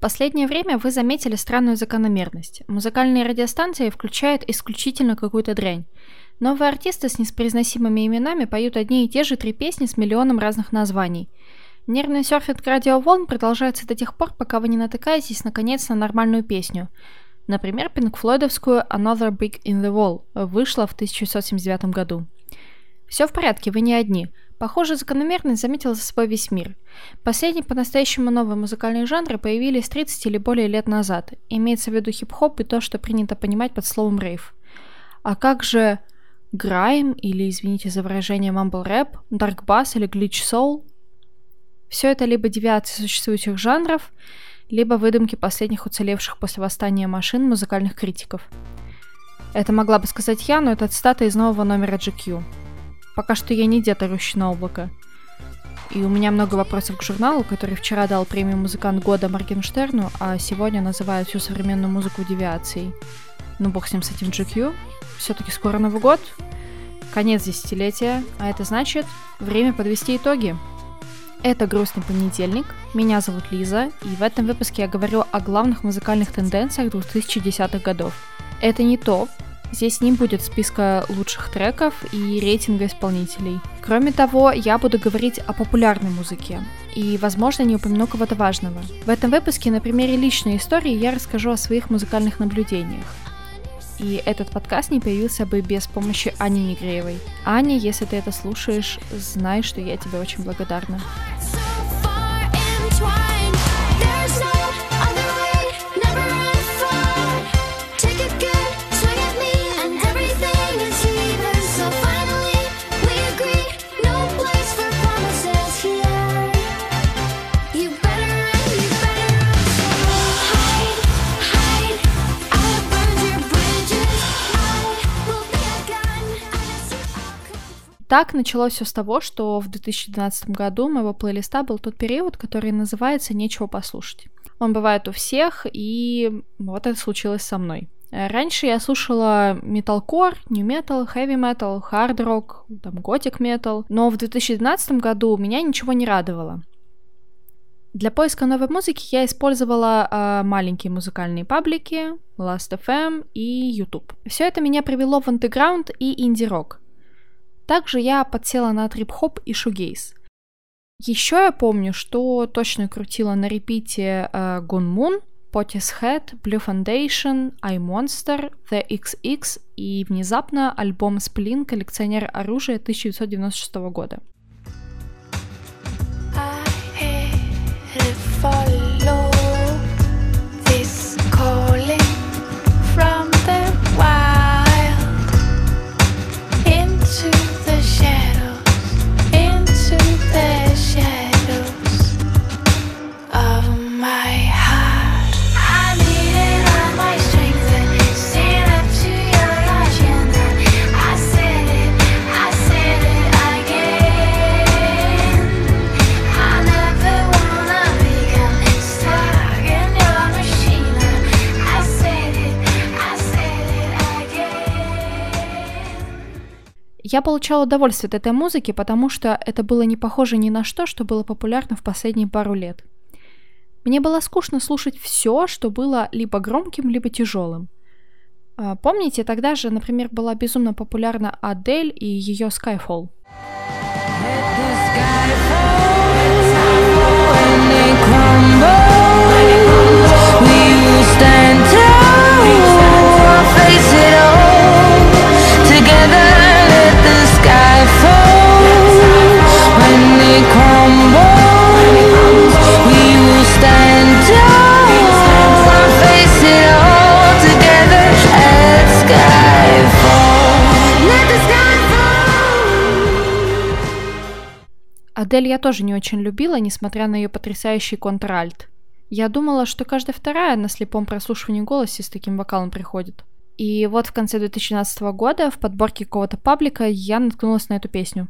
Последнее время вы заметили странную закономерность. Музыкальные радиостанции включают исключительно какую-то дрянь. Новые артисты с неспроизносимыми именами поют одни и те же три песни с миллионом разных названий. Нервный серфинг радиоволн продолжается до тех пор, пока вы не натыкаетесь наконец на нормальную песню. Например, пинкфлойдовскую «Another Brick in the Wall» вышла в 1979 году. Все в порядке, вы не одни – Похоже, закономерность заметил за собой весь мир. Последние по-настоящему новые музыкальные жанры появились 30 или более лет назад. Имеется в виду хип-хоп и то, что принято понимать под словом рейв. А как же грайм или, извините за выражение, мамбл рэп, дарк бас или глич соул? Все это либо девиации существующих жанров, либо выдумки последних уцелевших после восстания машин музыкальных критиков. Это могла бы сказать я, но это цитата из нового номера GQ. Пока что я не дед, на облако. И у меня много вопросов к журналу, который вчера дал премию «Музыкант года» Моргенштерну, а сегодня называют всю современную музыку девиацией. Ну, бог с ним, с этим GQ. Все-таки скоро Новый год, конец десятилетия, а это значит время подвести итоги. Это «Грустный понедельник», меня зовут Лиза, и в этом выпуске я говорю о главных музыкальных тенденциях 2010-х годов. Это не топ, Здесь не будет списка лучших треков и рейтинга исполнителей. Кроме того, я буду говорить о популярной музыке. И, возможно, не упомяну кого-то важного. В этом выпуске на примере личной истории я расскажу о своих музыкальных наблюдениях. И этот подкаст не появился бы без помощи Ани Негреевой. Аня, если ты это слушаешь, знай, что я тебе очень благодарна. Так началось все с того, что в 2012 году моего плейлиста был тот период, который называется «Нечего послушать». Он бывает у всех, и вот это случилось со мной. Раньше я слушала металкор, metal, hard rock, там готик metal, но в 2012 году меня ничего не радовало. Для поиска новой музыки я использовала э, маленькие музыкальные паблики, Last.fm и YouTube. Все это меня привело в андеграунд и инди-рок. Также я подсела на трип-хоп и шугейс. Еще я помню, что точно крутила на репите uh, Gone Moon, Potty's Blue Foundation, I Monster, The XX и внезапно альбом Splin «Коллекционер оружия» 1996 года. Я получала удовольствие от этой музыки, потому что это было не похоже ни на что, что было популярно в последние пару лет. Мне было скучно слушать все, что было либо громким, либо тяжелым. А, помните, тогда же, например, была безумно популярна Адель и ее Skyfall. Адель я тоже не очень любила, несмотря на ее потрясающий контральт. Я думала, что каждая вторая на слепом прослушивании голосе с таким вокалом приходит. И вот в конце 2012 года в подборке какого-то паблика я наткнулась на эту песню.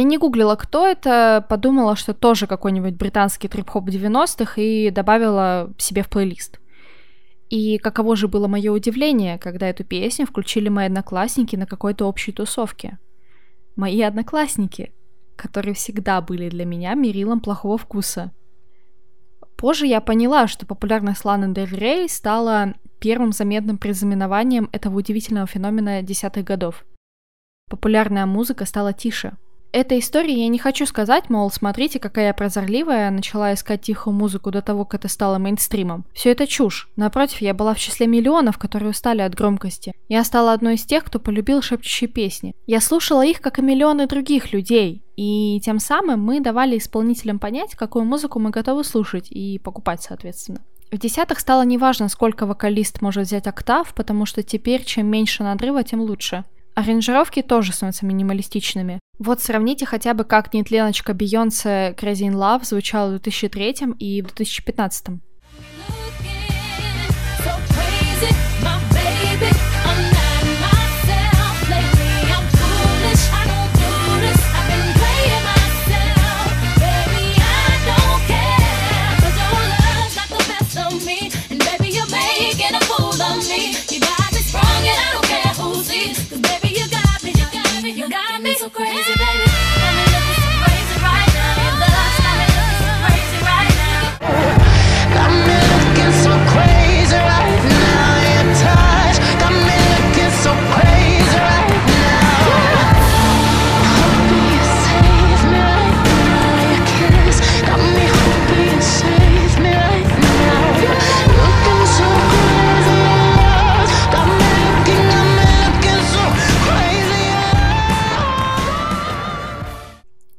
Я не гуглила, кто это, подумала, что тоже какой-нибудь британский трип-хоп 90-х и добавила себе в плейлист. И каково же было мое удивление, когда эту песню включили мои одноклассники на какой-то общей тусовке. Мои одноклассники, которые всегда были для меня мерилом плохого вкуса. Позже я поняла, что популярность Ланы Дель Рей стала первым заметным признаменованием этого удивительного феномена десятых годов. Популярная музыка стала тише — Этой истории я не хочу сказать, мол, смотрите, какая я прозорливая, начала искать тихую музыку до того, как это стало мейнстримом. Все это чушь. Напротив, я была в числе миллионов, которые устали от громкости. Я стала одной из тех, кто полюбил шепчущие песни. Я слушала их, как и миллионы других людей. И тем самым мы давали исполнителям понять, какую музыку мы готовы слушать и покупать, соответственно. В десятых стало неважно, сколько вокалист может взять октав, потому что теперь чем меньше надрыва, тем лучше. Аранжировки тоже становятся минималистичными. Вот сравните хотя бы, как нетленочка Бейонсе Crazy in Love звучала в 2003 и в 2015.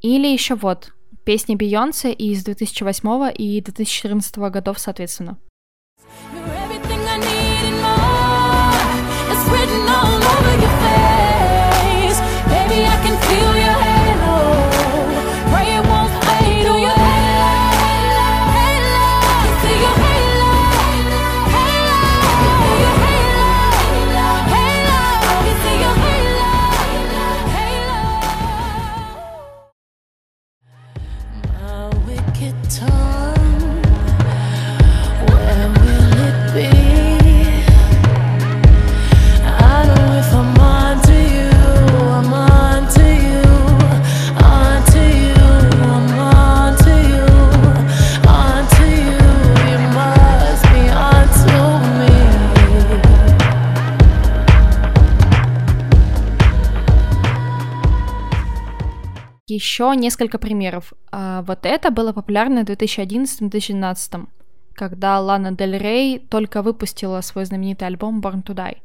Или еще вот, песни Бейонсе из 2008 и 2014 годов, соответственно. Еще несколько примеров. А, вот это было популярно в 2011-2012, когда Лана Дель Рей только выпустила свой знаменитый альбом Born to Die.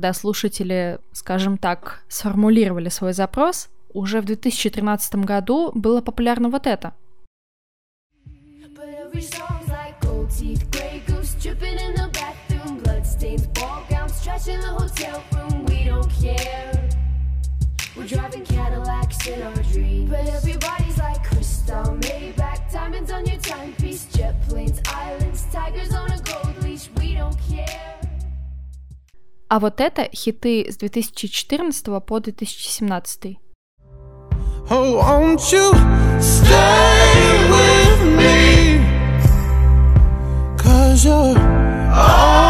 Когда слушатели, скажем так, сформулировали свой запрос, уже в 2013 году было популярно вот это. We're driving Cadillacs in our dreams. But everybody's like crystal, Maybach, diamonds on your timepiece, А вот это хиты с 2014 по 2017. Oh, won't you stay with me? Cause you're all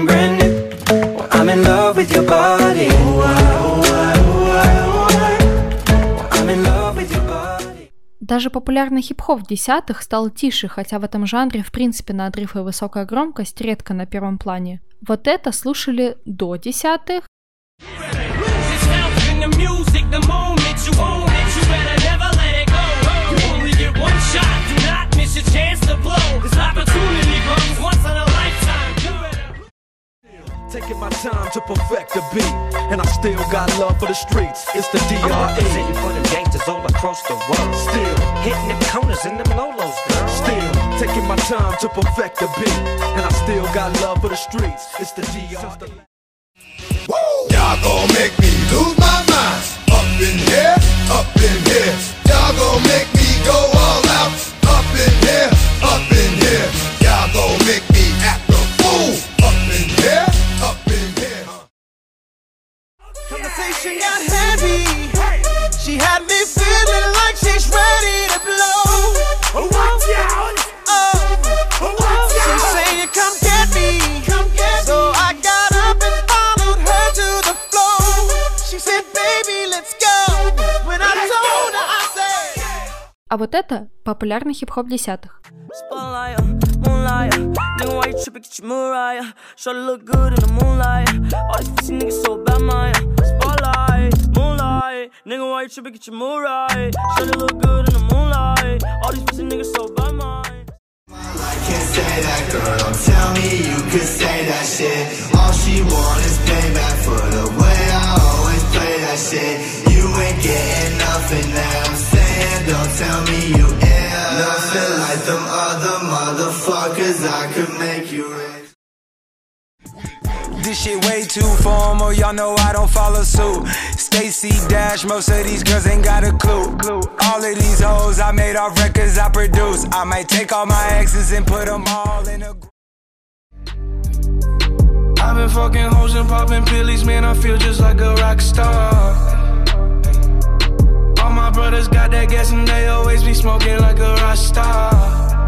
Даже популярный хип-хоп в десятых стал тише, хотя в этом жанре в принципе надрыв и высокая громкость редко на первом плане. Вот это слушали до десятых. Taking my time to perfect the beat, and I still got love for the streets. It's the I'm representing for them gangsters all across the world. Still, Hitting them corners and them lolos, girl. still taking my time to perfect the beat, and I still got love for the streets. It's the DR. Y'all gon' make me lose my mind. Up in here, up in here. Y'all gon' make me go She had me feeling like she's ready to blow. Watch out! Oh, she's saying, "Come get me." So I got up and followed her to the floor. She said, "Baby, let's go." When I told her, I said. а вот это популярный хип-хоп десятых. Moonlight. Nigga, why you tripping? Get your Mariah. Show look good in the moonlight. All these pussy niggas so bad, Maya. Spotlight, moonlight. Nigga, why you tripping? Get your Mariah. Show look good in the moonlight. All these pussy niggas so bad, Maya. I can't say that, girl. Don't tell me you could say that shit. All she want is payback for the way I always play that shit. You ain't getting nothing that I'm saying. Don't tell me you ain't nothing like them other motherfuckers. I could make you. This shit way too formal, y'all know I don't follow suit. Stacy Dash, most of these girls ain't got a clue. All of these hoes I made off records I produce. I might take all my exes and put them all in a group. I've been fucking hoes and popping pillies, man. I feel just like a rock star. All my brothers got that gas and they always be smoking like a rock star.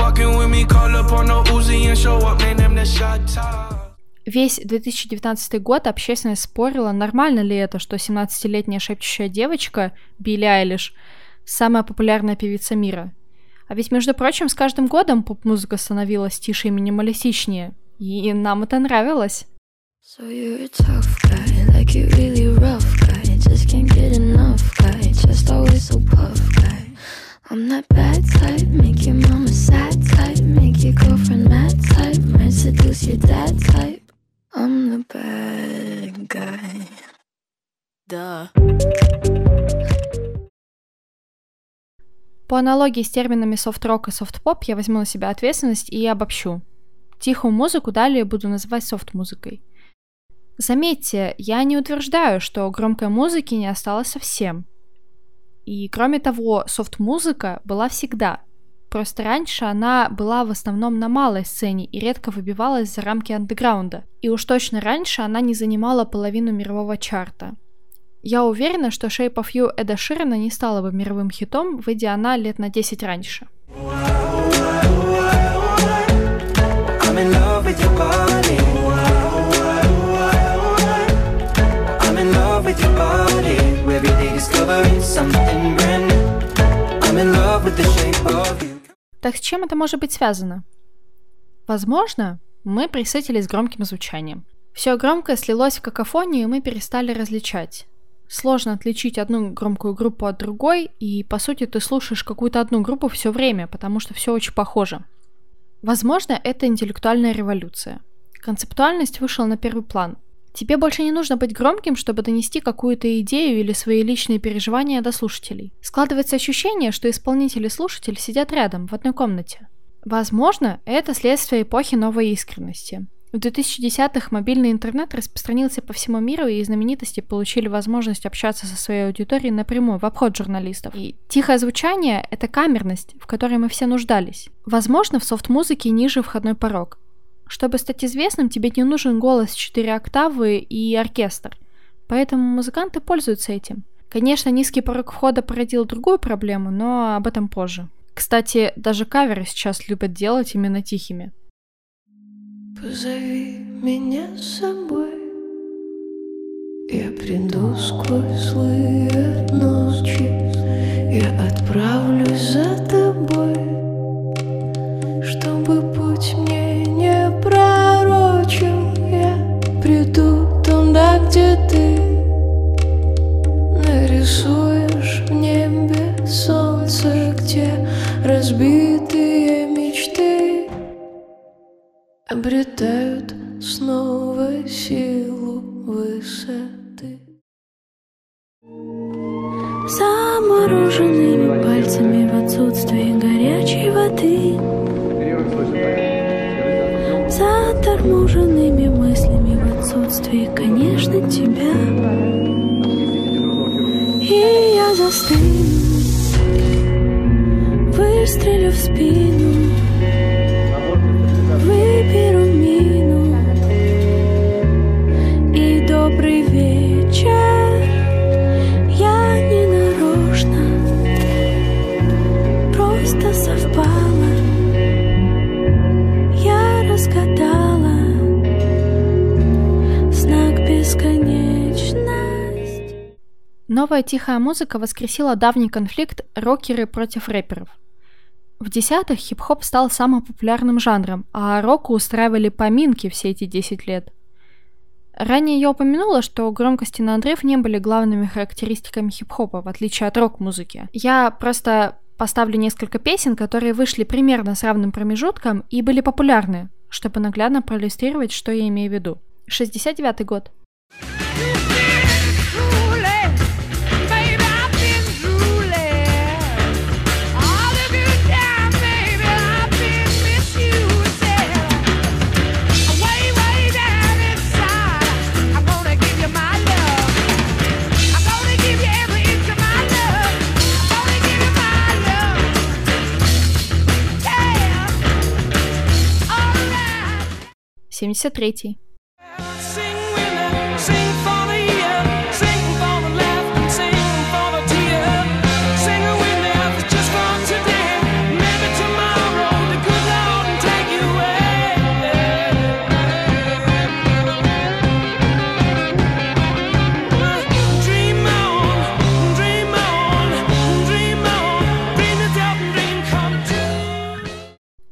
Fucking with me, call up on no Uzi and show up, man. Them the shot top. Весь 2019 год общественность спорила, нормально ли это, что 17-летняя шепчущая девочка Билли Айлиш самая популярная певица мира. А ведь, между прочим, с каждым годом поп-музыка становилась тише и минималистичнее. И нам это нравилось. So you're a tough guy, like you really rough guy. Just can't get enough guy, just always so puff guy. I'm that bad type, make your mama sad type, make your girlfriend mad type, might seduce your dad type. I'm the bad guy. Duh. По аналогии с терминами софт-рок и софт-поп я возьму на себя ответственность и обобщу. Тихую музыку далее буду называть софт-музыкой. Заметьте, я не утверждаю, что громкой музыки не осталось совсем. И кроме того, софт-музыка была всегда. Просто раньше она была в основном на малой сцене и редко выбивалась за рамки андеграунда. И уж точно раньше она не занимала половину мирового чарта. Я уверена, что Shape of You Эда Ширана не стала бы мировым хитом, выйдя она лет на 10 раньше. I'm Так с чем это может быть связано? Возможно, мы присытились громким звучанием. Все громкое слилось в какофонию, и мы перестали различать. Сложно отличить одну громкую группу от другой, и по сути ты слушаешь какую-то одну группу все время, потому что все очень похоже. Возможно, это интеллектуальная революция. Концептуальность вышла на первый план. Тебе больше не нужно быть громким, чтобы донести какую-то идею или свои личные переживания до слушателей. Складывается ощущение, что исполнитель и слушатель сидят рядом, в одной комнате. Возможно, это следствие эпохи новой искренности. В 2010-х мобильный интернет распространился по всему миру, и знаменитости получили возможность общаться со своей аудиторией напрямую, в обход журналистов. И тихое звучание — это камерность, в которой мы все нуждались. Возможно, в софт-музыке ниже входной порог. Чтобы стать известным, тебе не нужен голос 4 октавы и оркестр. Поэтому музыканты пользуются этим. Конечно, низкий порог входа породил другую проблему, но об этом позже. Кстати, даже каверы сейчас любят делать именно тихими. Позови меня с собой Я приду сквозь злые ночи Я отправлюсь за тобой И я застыну, выстрелю в спину Новая тихая музыка воскресила давний конфликт рокеры против рэперов. В десятых хип-хоп стал самым популярным жанром, а року устраивали поминки все эти 10 лет. Ранее я упомянула, что громкость и надрыв не были главными характеристиками хип-хопа, в отличие от рок-музыки. Я просто поставлю несколько песен, которые вышли примерно с равным промежутком и были популярны, чтобы наглядно проиллюстрировать, что я имею в виду. 69 год. 73.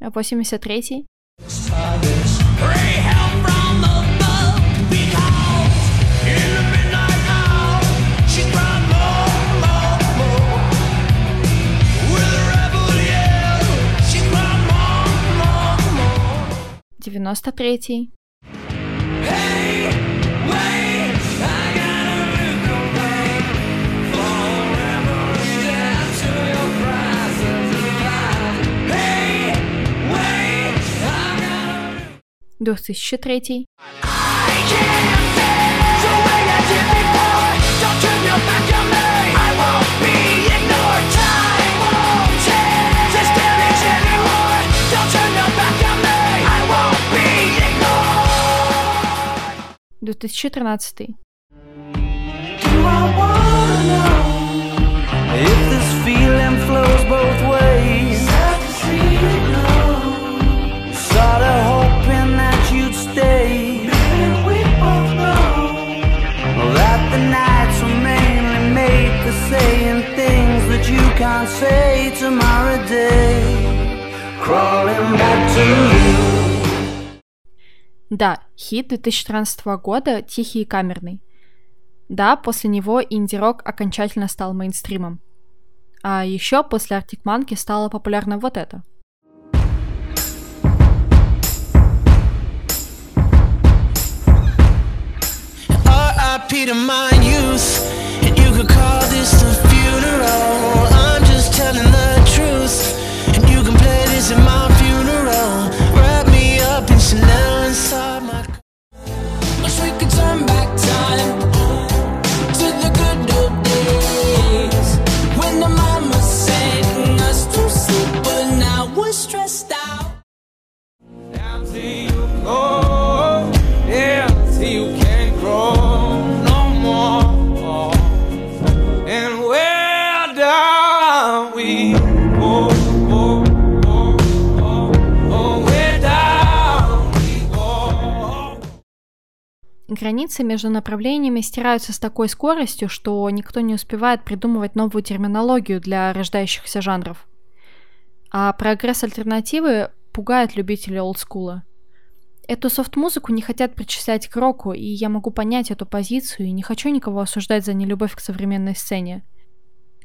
А 83 93. 2003. До 2013. Can't say tomorrow day. Crawling back to you. Да, хит 2013 года «Тихий и камерный». Да, после него инди-рок окончательно стал мейнстримом. А еще после Arctic Monkey стало популярно вот это. To my youth, and you could call this a funeral. telling the truth. And you can play this at my funeral. Wrap me up in Chanel inside my Wish we could turn back time To the good old days. When the mama sang us to sleep But now we're stressed out. Границы между направлениями стираются с такой скоростью, что никто не успевает придумывать новую терминологию для рождающихся жанров. А прогресс альтернативы пугает любителей олдскула. Эту софт-музыку не хотят причислять к року, и я могу понять эту позицию и не хочу никого осуждать за нелюбовь к современной сцене.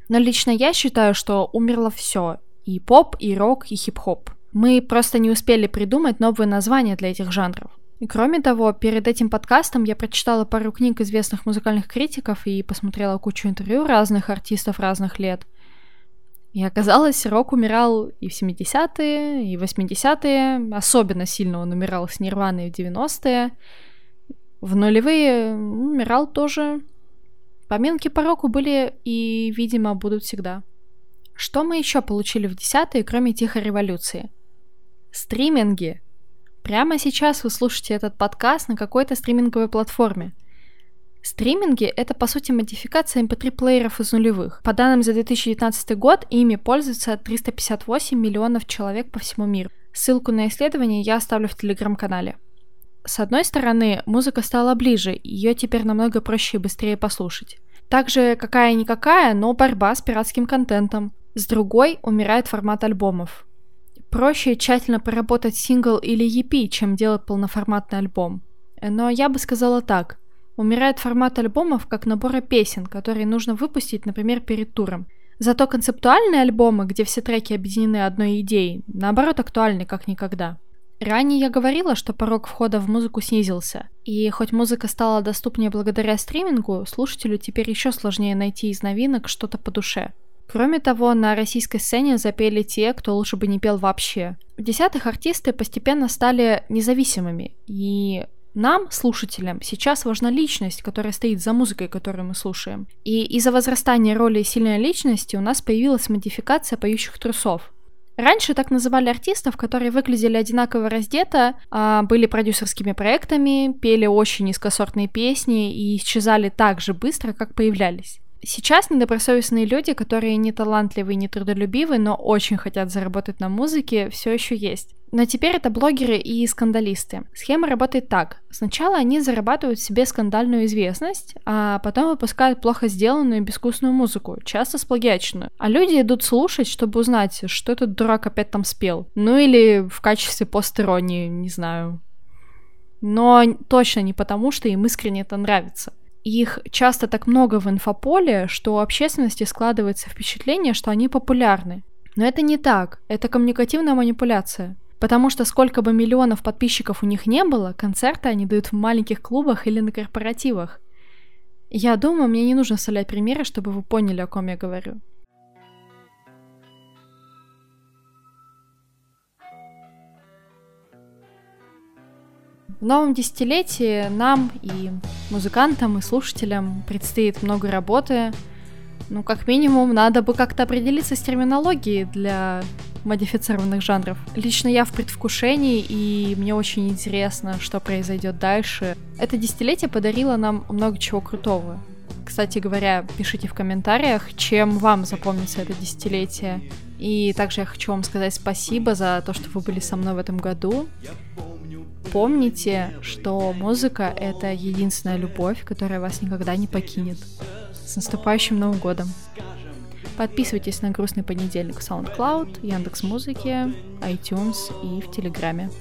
Но лично я считаю, что умерло все. И поп, и рок, и хип-хоп. Мы просто не успели придумать новые названия для этих жанров. И кроме того, перед этим подкастом я прочитала пару книг известных музыкальных критиков и посмотрела кучу интервью разных артистов разных лет. И оказалось, рок умирал и в 70-е, и в 80-е, особенно сильно он умирал с Нирваной в 90-е. В нулевые умирал тоже. Поминки по року были и, видимо, будут всегда. Что мы еще получили в десятые, кроме тихой революции? Стриминги. Прямо сейчас вы слушаете этот подкаст на какой-то стриминговой платформе. Стриминги — это, по сути, модификация MP3-плееров из нулевых. По данным за 2019 год, ими пользуются 358 миллионов человек по всему миру. Ссылку на исследование я оставлю в телеграм-канале. С одной стороны, музыка стала ближе, ее теперь намного проще и быстрее послушать. Также какая-никакая, но борьба с пиратским контентом. С другой, умирает формат альбомов. Проще тщательно проработать сингл или EP, чем делать полноформатный альбом. Но я бы сказала так. Умирает формат альбомов как набора песен, которые нужно выпустить, например, перед туром. Зато концептуальные альбомы, где все треки объединены одной идеей, наоборот актуальны как никогда. Ранее я говорила, что порог входа в музыку снизился, и хоть музыка стала доступнее благодаря стримингу, слушателю теперь еще сложнее найти из новинок что-то по душе. Кроме того, на российской сцене запели те, кто лучше бы не пел вообще. В десятых артисты постепенно стали независимыми, и нам, слушателям, сейчас важна личность, которая стоит за музыкой, которую мы слушаем. И из-за возрастания роли сильной личности у нас появилась модификация поющих трусов. Раньше так называли артистов, которые выглядели одинаково раздето, а, были продюсерскими проектами, пели очень низкосортные песни и исчезали так же быстро, как появлялись. Сейчас недобросовестные люди, которые не талантливые, не трудолюбивы, но очень хотят заработать на музыке, все еще есть. Но теперь это блогеры и скандалисты. Схема работает так. Сначала они зарабатывают себе скандальную известность, а потом выпускают плохо сделанную и безвкусную музыку, часто сплагиаченную. А люди идут слушать, чтобы узнать, что этот дурак опять там спел. Ну или в качестве постеронии, не знаю. Но точно не потому, что им искренне это нравится. Их часто так много в инфополе, что у общественности складывается впечатление, что они популярны. Но это не так, это коммуникативная манипуляция. Потому что сколько бы миллионов подписчиков у них не было, концерты они дают в маленьких клубах или на корпоративах. Я думаю, мне не нужно вставлять примеры, чтобы вы поняли, о ком я говорю. В новом десятилетии нам и музыкантам, и слушателям предстоит много работы. Ну, как минимум, надо бы как-то определиться с терминологией для модифицированных жанров. Лично я в предвкушении, и мне очень интересно, что произойдет дальше. Это десятилетие подарило нам много чего крутого. Кстати говоря, пишите в комментариях, чем вам запомнится это десятилетие. И также я хочу вам сказать спасибо за то, что вы были со мной в этом году. Помните, что музыка — это единственная любовь, которая вас никогда не покинет. С наступающим Новым годом! Подписывайтесь на «Грустный понедельник» в SoundCloud, Яндекс Музыки, iTunes и в Телеграме.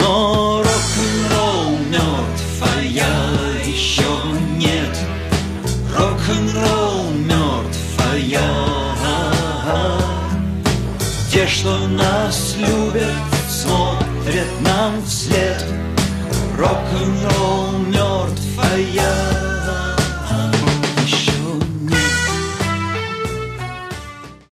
Но рок-н-ролл мертв, а я еще нет. Рок-н-ролл мертв, а я Те, что нас любят, смотрят нам вслед. Рок-н-ролл мертв, а я